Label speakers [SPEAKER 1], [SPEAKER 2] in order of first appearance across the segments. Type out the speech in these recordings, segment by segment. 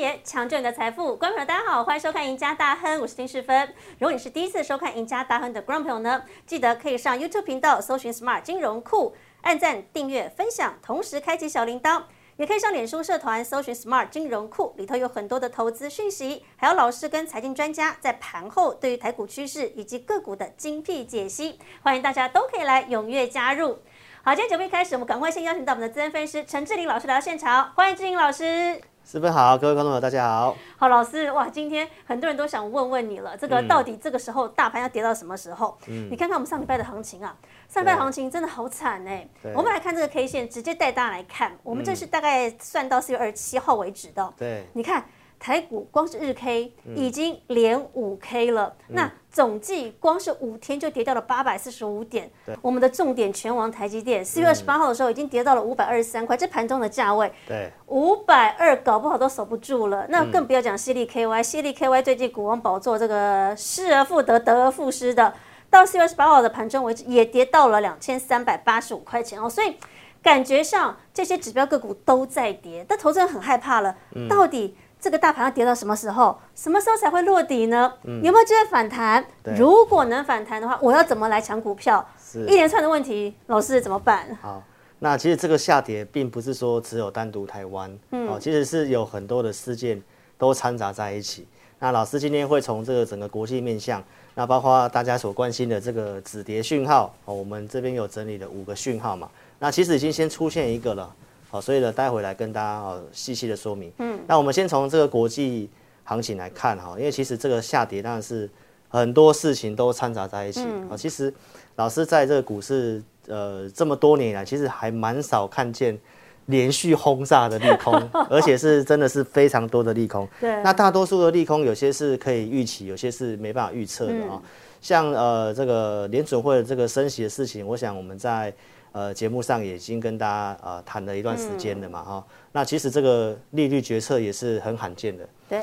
[SPEAKER 1] 转的视野，抢救你的财富。观众朋友，大家好，欢迎收看《赢家大亨》，我是丁世芬。如果你是第一次收看《赢家大亨》的观众朋友呢，记得可以上 YouTube 频道搜寻 Smart 金融库，按赞、订阅、分享，同时开启小铃铛。也可以上脸书社团搜寻 Smart 金融库，里头有很多的投资讯息，还有老师跟财经专家在盘后对于台股趋势以及个股的精辟解析，欢迎大家都可以来踊跃加入。好，今天节目一开始，我们赶快先邀请到我们的资深分析师陈志玲老师来到现场，欢迎志玲老师。
[SPEAKER 2] 四分好，各位观众朋友，大家好。
[SPEAKER 1] 好，老师，哇，今天很多人都想问问你了，这个到底这个时候大盘要跌到什么时候？嗯，你看看我们上礼拜的行情啊，上礼拜行情真的好惨哎。我们来看这个 K 线，直接带大家来看，我们这是大概算到四月二十七号为止的。
[SPEAKER 2] 对，
[SPEAKER 1] 你看。台股光是日 K 已经连五 K 了，那总计光是五天就跌掉了八百四十五点。我们的重点拳王台积电，四月二十八号的时候已经跌到了五百二十三块，这盘中的价位，
[SPEAKER 2] 对，
[SPEAKER 1] 五百二搞不好都守不住了。那更不要讲犀利 KY，犀利 KY 最近股王宝座这个失而复得，得而复失的，到四月二十八号的盘中为止也跌到了两千三百八十五块钱哦，所以感觉上这些指标个股都在跌，但投资人很害怕了，到底？这个大盘要跌到什么时候？什么时候才会落底呢？有没有机会反弹？如果能反弹的话，我要怎么来抢股票？一连串的问题，老师怎么办？
[SPEAKER 2] 好，那其实这个下跌并不是说只有单独台湾，嗯哦，其实是有很多的事件都掺杂在一起。那老师今天会从这个整个国际面向，那包括大家所关心的这个止跌讯号，哦，我们这边有整理了五个讯号嘛，那其实已经先出现一个了。好，所以呢，待会来跟大家哦细细的说明。嗯，那我们先从这个国际行情来看哈，因为其实这个下跌当然是很多事情都掺杂在一起。啊，其实老师在这个股市呃这么多年以来，其实还蛮少看见连续轰炸的利空，而且是真的是非常多的利空。
[SPEAKER 1] 对，
[SPEAKER 2] 那大多数的利空有些是可以预期，有些是没办法预测的啊。像呃这个联准会的这个升息的事情，我想我们在。呃，节目上已经跟大家呃谈了一段时间了嘛，哈，那其实这个利率决策也是很罕见的，
[SPEAKER 1] 对，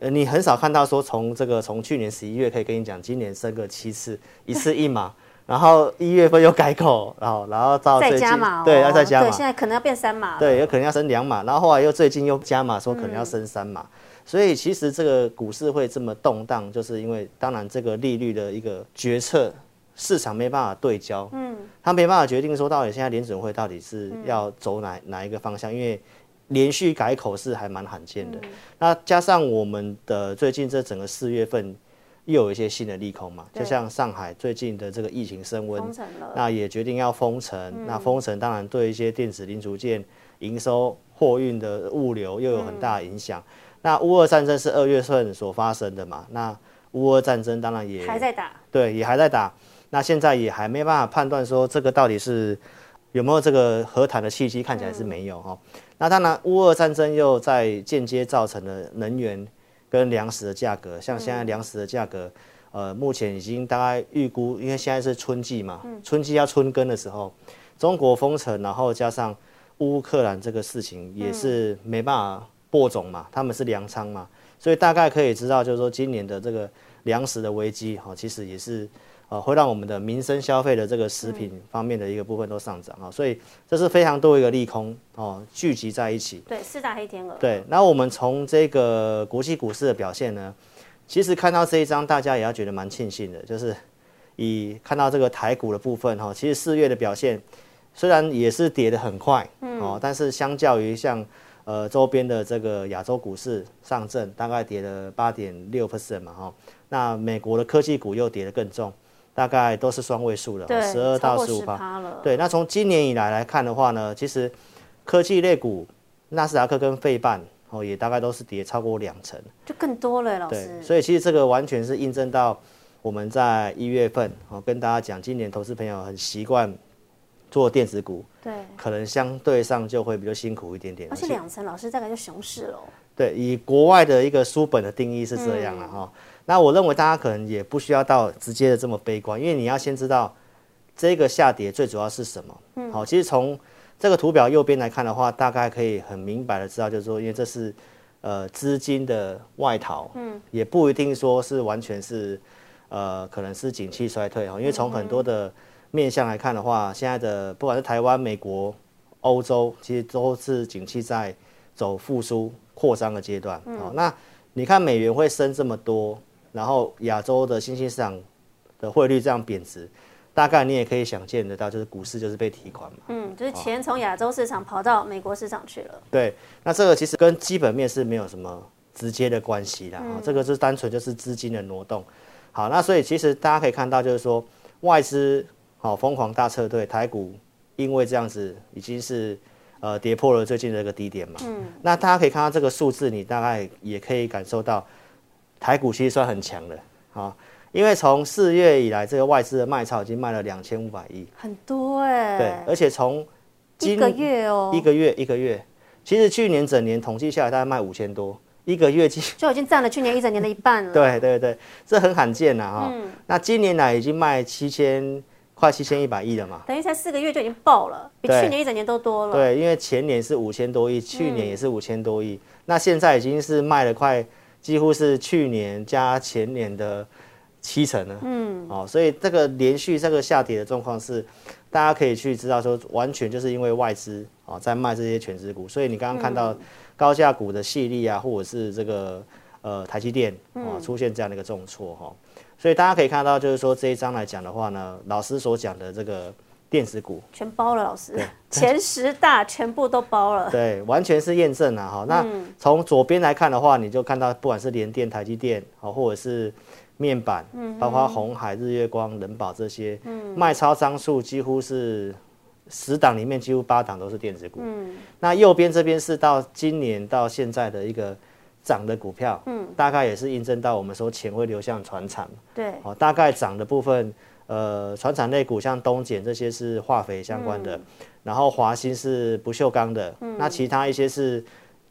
[SPEAKER 2] 呃，你很少看到说从这个从去年十一月可以跟你讲，今年升个七次，一次一码，然后一月份又改口，然后然后到
[SPEAKER 1] 再加码，
[SPEAKER 2] 对，要再加码，对
[SPEAKER 1] 现在可能要变三码，
[SPEAKER 2] 对，有可能要升两码，然后后来又最近又加码，说可能要升三码，所以其实这个股市会这么动荡，就是因为当然这个利率的一个决策。市场没办法对焦，嗯，他没办法决定说到底现在联准会到底是要走哪哪一个方向，因为连续改口是还蛮罕见的。那加上我们的最近这整个四月份又有一些新的利空嘛，就像上海最近的这个疫情升温，那也决定要封城。那封城当然对一些电子零组件营收、货运的物流又有很大的影响。那乌俄战争是二月份所发生的嘛？那乌俄战争当然也
[SPEAKER 1] 还在打，
[SPEAKER 2] 对，也还在打。那现在也还没办法判断说这个到底是有没有这个和谈的契机，看起来是没有哈。那当然，乌俄战争又在间接造成了能源跟粮食的价格，像现在粮食的价格，呃，目前已经大概预估，因为现在是春季嘛，春季要春耕的时候，中国封城，然后加上乌克兰这个事情也是没办法播种嘛，他们是粮仓嘛，所以大概可以知道，就是说今年的这个粮食的危机哈，其实也是。呃，会让我们的民生消费的这个食品方面的一个部分都上涨啊，所以这是非常多一个利空哦聚集在一起。
[SPEAKER 1] 对，四大黑天鹅。
[SPEAKER 2] 对，那我们从这个国际股市的表现呢，其实看到这一张，大家也要觉得蛮庆幸的，就是以看到这个台股的部分哈，其实四月的表现虽然也是跌得很快哦，但是相较于像呃周边的这个亚洲股市上证大概跌了八点六 percent 嘛哈，那美国的科技股又跌得更重。大概都是双位数的，
[SPEAKER 1] 十二到十五趴。
[SPEAKER 2] 对，那从今年以来来看的话呢，其实科技类股纳斯达克跟费半哦，也大概都是跌超过两成，
[SPEAKER 1] 就更多了，老师。
[SPEAKER 2] 对，所以其实这个完全是印证到我们在一月份哦，跟大家讲，今年投资朋友很习惯做电子股，
[SPEAKER 1] 对，
[SPEAKER 2] 可能相对上就会比较辛苦一点点。
[SPEAKER 1] 而且两成，老师大概就熊市了。
[SPEAKER 2] 对，以国外的一个书本的定义是这样了哈。那我认为大家可能也不需要到直接的这么悲观，因为你要先知道这个下跌最主要是什么。嗯，好，其实从这个图表右边来看的话，大概可以很明白的知道，就是说，因为这是呃资金的外逃，嗯，也不一定说是完全是呃可能是景气衰退哈，因为从很多的面向来看的话，现在的不管是台湾、美国、欧洲，其实都是景气在走复苏扩张的阶段。哦，那你看美元会升这么多，然后亚洲的新兴市场的汇率这样贬值，大概你也可以想见得到，就是股市就是被提款嘛。
[SPEAKER 1] 嗯，就是钱从亚洲市场跑到美国市场去了。
[SPEAKER 2] 对，那这个其实跟基本面是没有什么直接的关系的，哦，这个是单纯就是资金的挪动。好，那所以其实大家可以看到，就是说外资好疯狂大撤退，台股因为这样子已经是呃跌破了最近的这个低点嘛。嗯。那大家可以看到这个数字，你大概也可以感受到台股其实算很强的啊，因为从四月以来，这个外资的卖超已经卖了两千五百亿，
[SPEAKER 1] 很多哎。
[SPEAKER 2] 对，而且从
[SPEAKER 1] 一个月哦，
[SPEAKER 2] 一个月一个月，其实去年整年统计下来大概卖五千多。一个月就
[SPEAKER 1] 就已经占了去年一整年的一半了。
[SPEAKER 2] 对对对，这很罕见呐哈。那今年来已经卖七千，快七千一百亿了嘛。
[SPEAKER 1] 等于才四个月就已经爆了，比去年一整年都多了。
[SPEAKER 2] 对，因为前年是五千多亿，去年也是五千多亿，那现在已经是卖了快，几乎是去年加前年的七成呢。嗯，哦，所以这个连续这个下跌的状况是，大家可以去知道说，完全就是因为外资啊在卖这些全资股，所以你刚刚看到。高价股的系列啊，或者是这个呃台积电啊，出现这样的一个重挫哈，所以大家可以看到，就是说这一章来讲的话呢，老师所讲的这个电子股。
[SPEAKER 1] 全包了，老师。前十大全部都包了，
[SPEAKER 2] 对，完全是验证了哈。那从左边来看的话，你就看到不管是联电、台积电啊，或者是面板，嗯包括红海、日月光、人保这些，嗯。卖超张数几乎是。十档里面几乎八档都是电子股，嗯，那右边这边是到今年到现在的一个涨的股票，嗯，大概也是印证到我们说钱会流向船厂，
[SPEAKER 1] 对，
[SPEAKER 2] 哦，大概涨的部分，呃，船厂类股像东碱这些是化肥相关的，然后华兴是不锈钢的，那其他一些是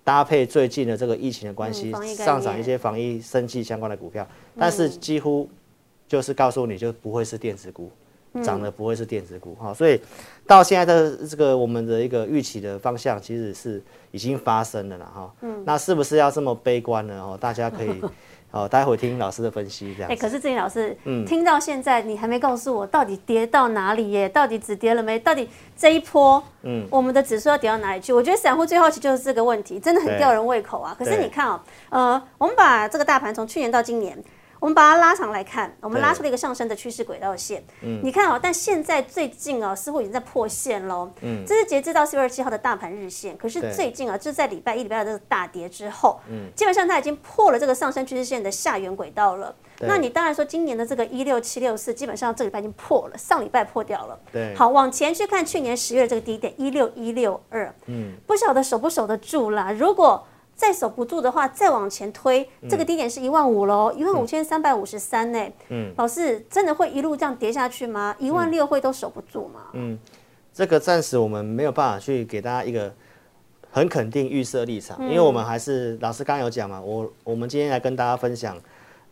[SPEAKER 2] 搭配最近的这个疫情的关系上涨一些防疫生计相关的股票，但是几乎就是告诉你就不会是电子股。涨的不会是电子股哈，所以到现在的这个我们的一个预期的方向其实是已经发生了了哈。嗯，那是不是要这么悲观呢？哦，大家可以哦，待会听老师的分析这样。哎，
[SPEAKER 1] 可是志颖老师，嗯，听到现在你还没告诉我到底跌到哪里耶？到底止跌了没？到底这一波，嗯，我们的指数要跌到哪里去？我觉得散户最好奇就是这个问题，真的很吊人胃口啊。可是你看哦，呃，我们把这个大盘从去年到今年。我们把它拉长来看，我们拉出了一个上升的趋势轨道线。嗯，你看哦，但现在最近啊，似乎已经在破线喽。嗯，这是截至到四月二十七号的大盘日线。可是最近啊，就是在礼拜一、礼拜二这个大跌之后，嗯，基本上它已经破了这个上升趋势线的下缘轨道了。那你当然说，今年的这个一六七六四，基本上这礼拜已经破了，上礼拜破掉了。
[SPEAKER 2] 对，
[SPEAKER 1] 好，往前去看去年十月这个低点一六一六二，嗯，不晓得守不守得住啦。如果再守不住的话，再往前推，这个低点是一万五喽，一万五千三百五十三呢。嗯，老师真的会一路这样跌下去吗？一万六会都守不住吗？嗯，
[SPEAKER 2] 这个暂时我们没有办法去给大家一个很肯定预设立场，因为我们还是老师刚刚有讲嘛，我我们今天来跟大家分享，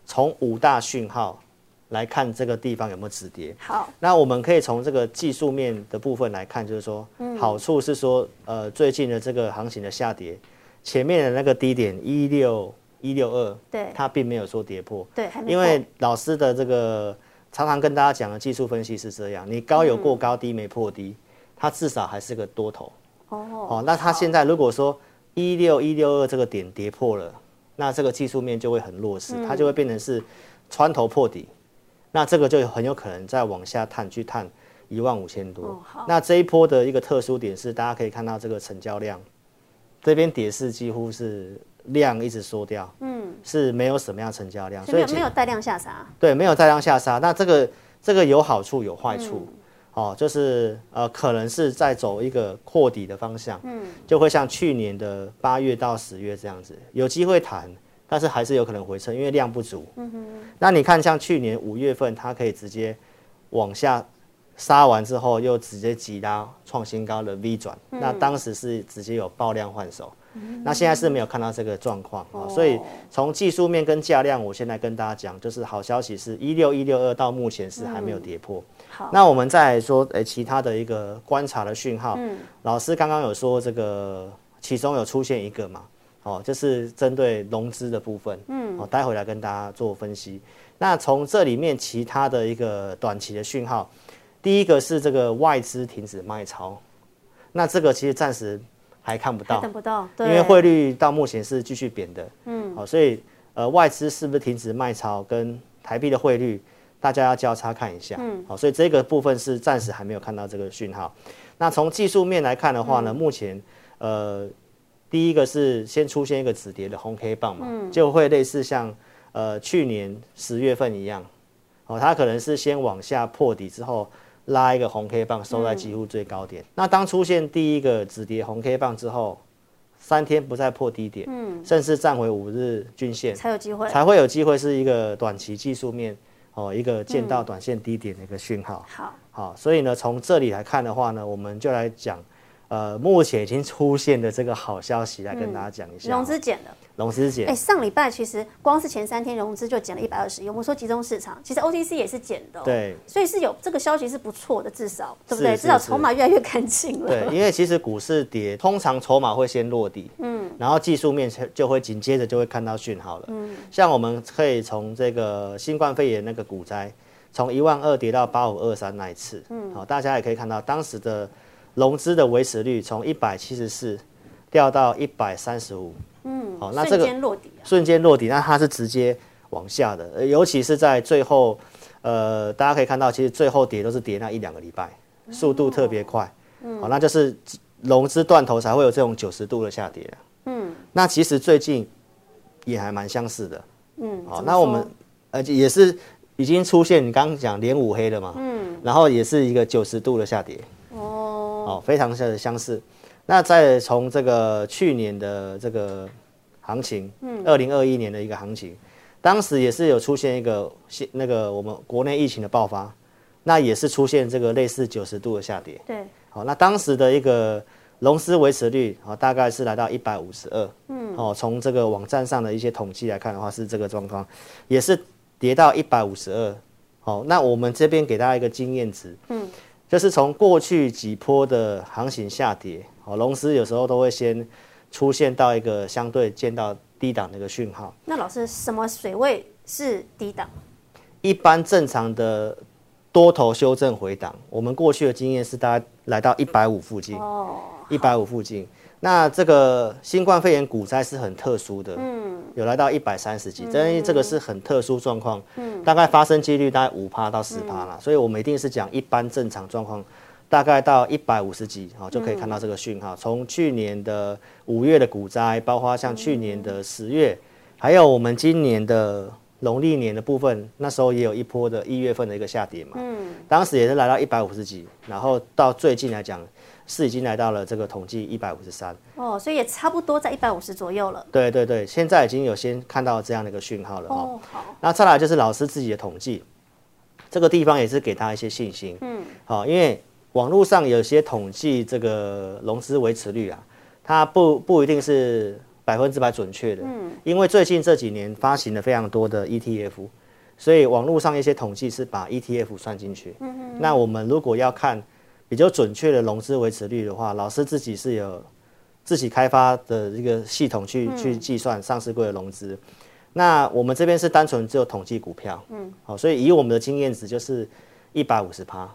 [SPEAKER 2] 从五大讯号来看这个地方有没有止跌。
[SPEAKER 1] 好，
[SPEAKER 2] 那我们可以从这个技术面的部分来看，就是说，好处是说，呃，最近的这个行情的下跌。前面的那个低点一六一六二，
[SPEAKER 1] 对，
[SPEAKER 2] 它并没有说跌破，
[SPEAKER 1] 对，
[SPEAKER 2] 因为老师的这个常常跟大家讲的技术分析是这样，你高有过高，低没破低，它至少还是个多头。哦，哦，那它现在如果说一六一六二这个点跌破了，那这个技术面就会很弱势，它就会变成是穿头破底，那这个就很有可能再往下探去探一万五千多。那这一波的一个特殊点是，大家可以看到这个成交量。这边跌势几乎是量一直缩掉，嗯，是没有什么样成交量，
[SPEAKER 1] 所以没有带量下杀。
[SPEAKER 2] 对，没有带量下杀。那这个这个有好处有坏处，哦，就是呃，可能是在走一个扩底的方向，嗯，就会像去年的八月到十月这样子，有机会弹，但是还是有可能回撤，因为量不足。嗯哼。那你看，像去年五月份，它可以直接往下。杀完之后又直接急拉创新高的 V 转，那当时是直接有爆量换手，那现在是没有看到这个状况啊，所以从技术面跟价量，我现在跟大家讲，就是好消息是一六一六二到目前是还没有跌破。
[SPEAKER 1] 好，
[SPEAKER 2] 那我们再来说，诶，其他的一个观察的讯号，老师刚刚有说这个其中有出现一个嘛，哦，就是针对融资的部分，嗯，哦，待会来跟大家做分析。那从这里面其他的一个短期的讯号。第一个是这个外资停止卖超，那这个其实暂时还看不到，
[SPEAKER 1] 还等不到，
[SPEAKER 2] 因为汇率到目前是继续贬的，嗯，好，所以呃外资是不是停止卖超，跟台币的汇率，大家要交叉看一下，嗯，好，所以这个部分是暂时还没有看到这个讯号。那从技术面来看的话呢，目前呃第一个是先出现一个止跌的红 K 棒嘛，就会类似像呃去年十月份一样，哦，它可能是先往下破底之后。拉一个红 K 棒收在几乎最高点，那当出现第一个止跌红 K 棒之后，三天不再破低点，嗯，甚至站回五日均线
[SPEAKER 1] 才有机会，
[SPEAKER 2] 才会有机会是一个短期技术面哦，一个见到短线低点的一个讯号。
[SPEAKER 1] 好，
[SPEAKER 2] 好，所以呢，从这里来看的话呢，我们就来讲。呃，目前已经出现的这个好消息来跟大家讲一下，
[SPEAKER 1] 融资减了，
[SPEAKER 2] 融资减。
[SPEAKER 1] 哎，上礼拜其实光是前三天融资就减了一百二十亿。我们说集中市场，其实 OTC 也是减的，
[SPEAKER 2] 对，
[SPEAKER 1] 所以是有这个消息是不错的，至少对不对？至少筹码越来越干净了。
[SPEAKER 2] 对，因为其实股市跌，通常筹码会先落地，嗯，然后技术面就会紧接着就会看到讯号了，嗯，像我们可以从这个新冠肺炎那个股灾，从一万二跌到八五二三那一次，嗯，好，大家也可以看到当时的。融资的维持率从一百七十四掉到一百三十五，
[SPEAKER 1] 嗯，好，那这个瞬间落底，
[SPEAKER 2] 瞬间落底，那它是直接往下的，尤其是在最后，呃，大家可以看到，其实最后跌都是跌那一两个礼拜，速度特别快，嗯，好，那就是融资断头才会有这种九十度的下跌，嗯，那其实最近也还蛮相似的，嗯，好，那我们呃也是已经出现你刚刚讲连五黑了嘛，嗯，然后也是一个九十度的下跌。哦，非常的相似。那再从这个去年的这个行情，嗯，二零二一年的一个行情，当时也是有出现一个那个我们国内疫情的爆发，那也是出现这个类似九十度的下跌。
[SPEAKER 1] 对，
[SPEAKER 2] 好，那当时的一个融资维持率啊，大概是来到一百五十二。嗯，哦，从这个网站上的一些统计来看的话，是这个状况，也是跌到一百五十二。好，那我们这边给大家一个经验值。嗯。就是从过去几波的行情下跌，哦，龙狮有时候都会先出现到一个相对见到低档的一个讯号。
[SPEAKER 1] 那老师，什么水位是低档？
[SPEAKER 2] 一般正常的多头修正回档，我们过去的经验是大概来到一百五附近。哦，一百五附近。那这个新冠肺炎股灾是很特殊的，嗯，有来到一百三十几，因为这个是很特殊状况，嗯，大概发生几率大概五趴到十趴啦，所以我们一定是讲一般正常状况，大概到一百五十几，好就可以看到这个讯号。从去年的五月的股灾，包括像去年的十月，还有我们今年的农历年的部分，那时候也有一波的一月份的一个下跌嘛，嗯，当时也是来到一百五十几，然后到最近来讲。是已经来到了这个统计一百五十三
[SPEAKER 1] 哦，所以也差不多在一百五十左右了。
[SPEAKER 2] 对对对，现在已经有先看到这样的一个讯号了哦。好，那再来就是老师自己的统计，这个地方也是给他一些信心。嗯，好，因为网络上有些统计这个融资维持率啊，它不不一定是百分之百准确的。嗯，因为最近这几年发行了非常多的 ETF，所以网络上一些统计是把 ETF 算进去。嗯嗯，那我们如果要看。比较准确的融资维持率的话，老师自己是有自己开发的一个系统去去计算上市柜的融资。那我们这边是单纯只有统计股票，嗯，好，所以以我们的经验值就是一百五十趴。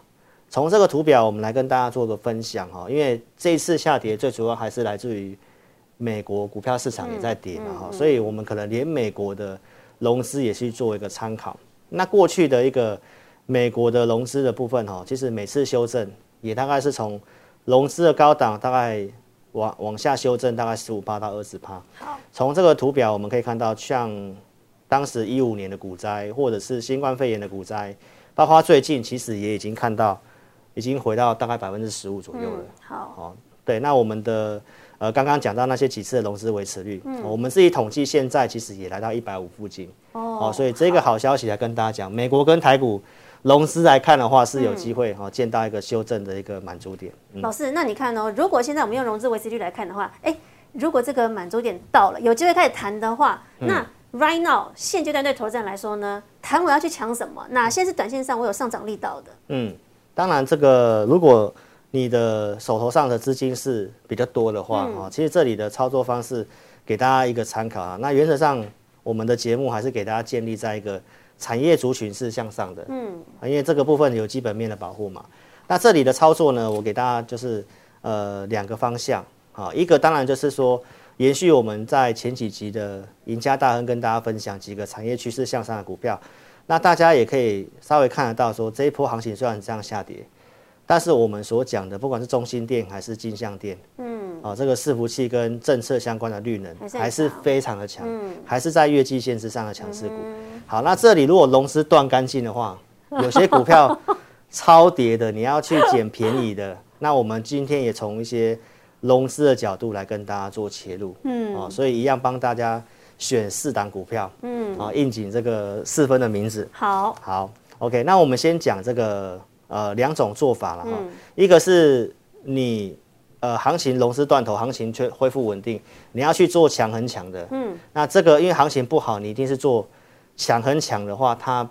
[SPEAKER 2] 从这个图表，我们来跟大家做个分享哈，因为这一次下跌最主要还是来自于美国股票市场也在跌嘛哈，所以我们可能连美国的融资也去做一个参考。那过去的一个美国的融资的部分哈，其实每次修正。也大概是从融资的高档，大概往往下修正，大概十五趴到二十趴。好，从这个图表我们可以看到，像当时一五年的股灾，或者是新冠肺炎的股灾，包括最近其实也已经看到，已经回到大概百分之十五左右了。
[SPEAKER 1] 好，哦，
[SPEAKER 2] 对，那我们的呃刚刚讲到那些几次的融资维持率，我们自己统计，现在其实也来到一百五附近。哦，所以这个好消息来跟大家讲，美国跟台股。融资来看的话，是有机会哈见到一个修正的一个满足点。
[SPEAKER 1] 老师，那你看哦，如果现在我们用融资维持率来看的话，哎，如果这个满足点到了，有机会开始谈的话，那 right now 现阶段对投资人来说呢，谈我要去抢什么？哪些是短线上我有上涨力道的？
[SPEAKER 2] 嗯，当然这个如果你的手头上的资金是比较多的话，哈，其实这里的操作方式给大家一个参考啊。那原则上我们的节目还是给大家建立在一个。产业族群是向上的，嗯，因为这个部分有基本面的保护嘛。那这里的操作呢，我给大家就是呃两个方向，啊，一个当然就是说延续我们在前几集的赢家大亨跟大家分享几个产业趋势向上的股票，那大家也可以稍微看得到说这一波行情虽然这样下跌，但是我们所讲的不管是中心店还是金像店，嗯，哦，这个伺服器跟政策相关的绿能
[SPEAKER 1] 还是
[SPEAKER 2] 非常的强，还是在月季线之上的强势股。好，那这里如果龙丝断干净的话，有些股票超跌的，你要去捡便宜的。那我们今天也从一些龙丝的角度来跟大家做切入，嗯，哦，所以一样帮大家选四档股票，嗯，啊，应景这个四分的名字。
[SPEAKER 1] 好，
[SPEAKER 2] 好，OK，那我们先讲这个呃两种做法了哈，一个是你呃行情龙丝断头，行情却恢复稳定，你要去做强很强的，嗯，那这个因为行情不好，你一定是做强很强的话，它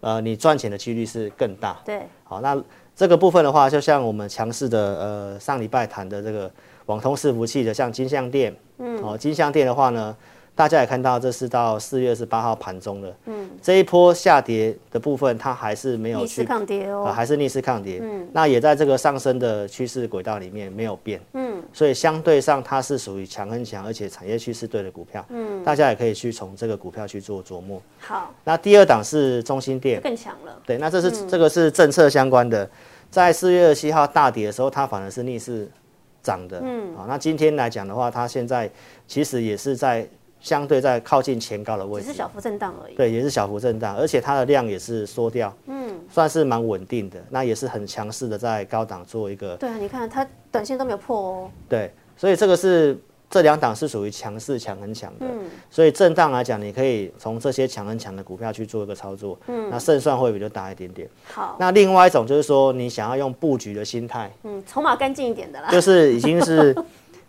[SPEAKER 2] 呃你赚钱的几率是更大。
[SPEAKER 1] 对，
[SPEAKER 2] 好，那这个部分的话，就像我们强势的呃上礼拜谈的这个网通伺服器的，像金像店，嗯，哦，金像店的话呢，大家也看到这是到四月二十八号盘中的，嗯，这一波下跌的部分，它还是没有
[SPEAKER 1] 逆势
[SPEAKER 2] 去
[SPEAKER 1] 抗跌哦。
[SPEAKER 2] 啊，，还是逆势抗跌，嗯，那也在这个上升的趋势轨道里面没有变，嗯，所以相对上它是属于强很强，而且产业趋势对的股票，嗯，大家也可以去从这个股票去做琢磨。
[SPEAKER 1] 好，
[SPEAKER 2] 那第二档是中心店，
[SPEAKER 1] 更强了，
[SPEAKER 2] 对，那这是、这个是政策相关的，在四月二十七号大跌的时候，它反而是逆势涨的。嗯，好，那今天来讲的话，它现在其实也是在相对在靠近前高的位置，
[SPEAKER 1] 只是小幅震荡而已。
[SPEAKER 2] 对，也是小幅震荡，而且它的量也是缩掉，嗯，算是蛮稳定的。那也是很强势的在高档做一个
[SPEAKER 1] 对啊，你看它短线都没有破哦。
[SPEAKER 2] 对，所以这个是这两档是属于强势强很强的，嗯所以震荡来讲，你可以从这些强很强的股票去做一个操作，嗯，那胜算会比较大一点点。
[SPEAKER 1] 好，
[SPEAKER 2] 那另外一种就是说，你想要用布局的心态，
[SPEAKER 1] 嗯，筹码干净一点的啦。
[SPEAKER 2] 就是已经是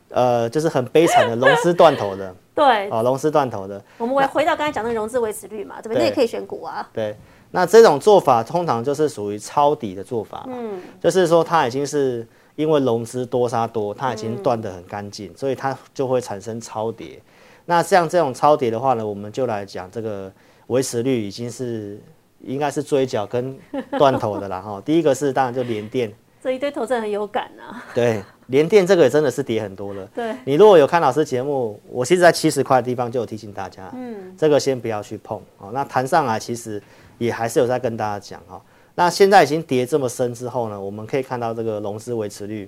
[SPEAKER 2] 呃，就是很悲惨的龙丝断头的
[SPEAKER 1] 对，
[SPEAKER 2] 哦，龙丝断头的，
[SPEAKER 1] 我们回回到刚才讲的融资维持率嘛，对不对？那也可以选股啊。
[SPEAKER 2] 对。那这种做法通常就是属于抄底的做法，嗯，就是说它已经是因为融资多杀多，它已经断得很干净，所以它就会产生超跌。那像这种超跌的话呢，我们就来讲这个维持率已经是应该是追缴跟断头的啦哈。第一个是当然就连电，
[SPEAKER 1] 这一堆投资人很有感啊。
[SPEAKER 2] 对，连电这个也真的是跌很多了。
[SPEAKER 1] 对，
[SPEAKER 2] 你如果有看老师节目，我其实在七十块的地方就有提醒大家，嗯，这个先不要去碰哦。那弹上来其实也还是有在跟大家讲哈。那现在已经跌这么深之后呢，我们可以看到这个融资维持率，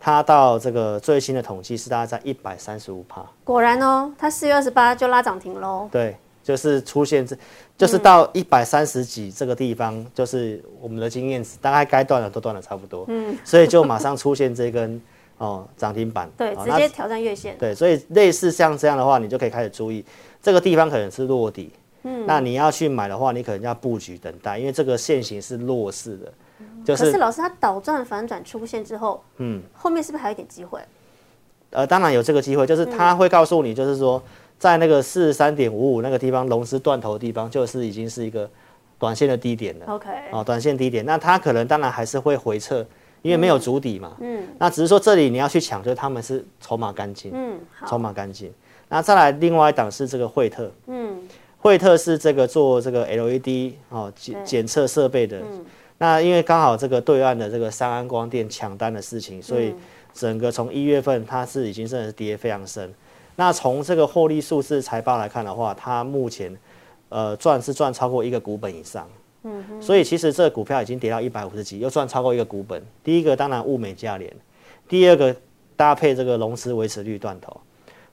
[SPEAKER 2] 它到这个最新的统计是大概在一百三十五帕，
[SPEAKER 1] 果然哦，它四月二十八就拉涨停喽。
[SPEAKER 2] 对，就是出现这，就是到一百三十几这个地方，就是我们的经验值，大概该断的都断的差不多，嗯，所以就马上出现这根哦涨停板，
[SPEAKER 1] 对，
[SPEAKER 2] 哦
[SPEAKER 1] 直接挑战月线。
[SPEAKER 2] 对，所以类似像这样的话，你就可以开始注意这个地方可能是落底。嗯，那你要去买的话，你可能要布局等待，因为这个线型是弱势的，就是
[SPEAKER 1] 可是老师，它倒转反转出现之后，嗯，后面是不是还有一点机会？
[SPEAKER 2] 呃，当然有这个机会，就是他会告诉你，就是说在那个四十三点五五那个地方，龙丝断头的地方，就是已经是一个短线的低点了。
[SPEAKER 1] OK，
[SPEAKER 2] 哦，短线低点，那它可能当然还是会回撤，因为没有足底嘛。嗯，那只是说这里你要去抢，就是他们是筹码干净。
[SPEAKER 1] 嗯，
[SPEAKER 2] 筹
[SPEAKER 1] 好，
[SPEAKER 2] 码干净。那再来另外一档是这个惠特，嗯，惠特是这个做这个 LED 哦检
[SPEAKER 1] 对
[SPEAKER 2] 检测设备的。那因为刚好这个对岸的这个三安光电抢单的事情，所以整个从一月份它是已经真的是跌非常深。那从这个获利数字财报来看的话，它目前呃赚是赚超过一个股本以上。嗯，所以其实这个股票已经跌到一百五十几，又赚超过一个股本。第一个当然物美价廉，第二个搭配这个龙丝维持率断头，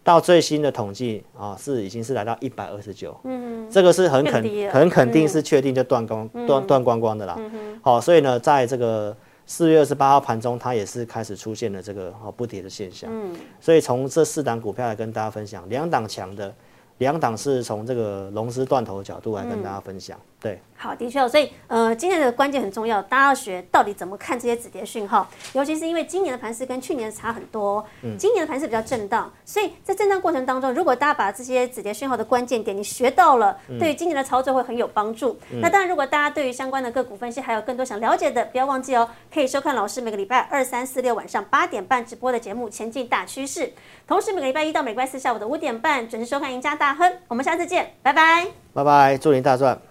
[SPEAKER 2] 到最新的统计啊、是已经是来到一百二十九，嗯，这个是很肯很肯定是确定就断光断断光光的啦，好、所以呢，在这个四月二十八号盘中，它也是开始出现了这个哦不跌的现象，嗯，所以从这四档股票来跟大家分享，两档强的，两档是从这个龙狮断头的角度来跟大家分享，对。
[SPEAKER 1] 好，的确哦，所以呃，今天的关键很重要，大家要学到底怎么看这些止跌讯号，尤其是因为今年的盘势跟去年差很多哦，今年的盘势比较震荡，所以在震荡过程当中，如果大家把这些止跌讯号的关键点你学到了，对于今年的操作会很有帮助。那当然，如果大家对于相关的个股分析还有更多想了解的，不要忘记哦，可以收看老师每个礼拜二、三、四、六晚上八点半直播的节目《前进大趋势》，同时每个礼拜一到每个礼拜四下午的五点半准时收看《赢家大亨》，我们下次见，拜拜。
[SPEAKER 2] 拜拜，祝您大赚！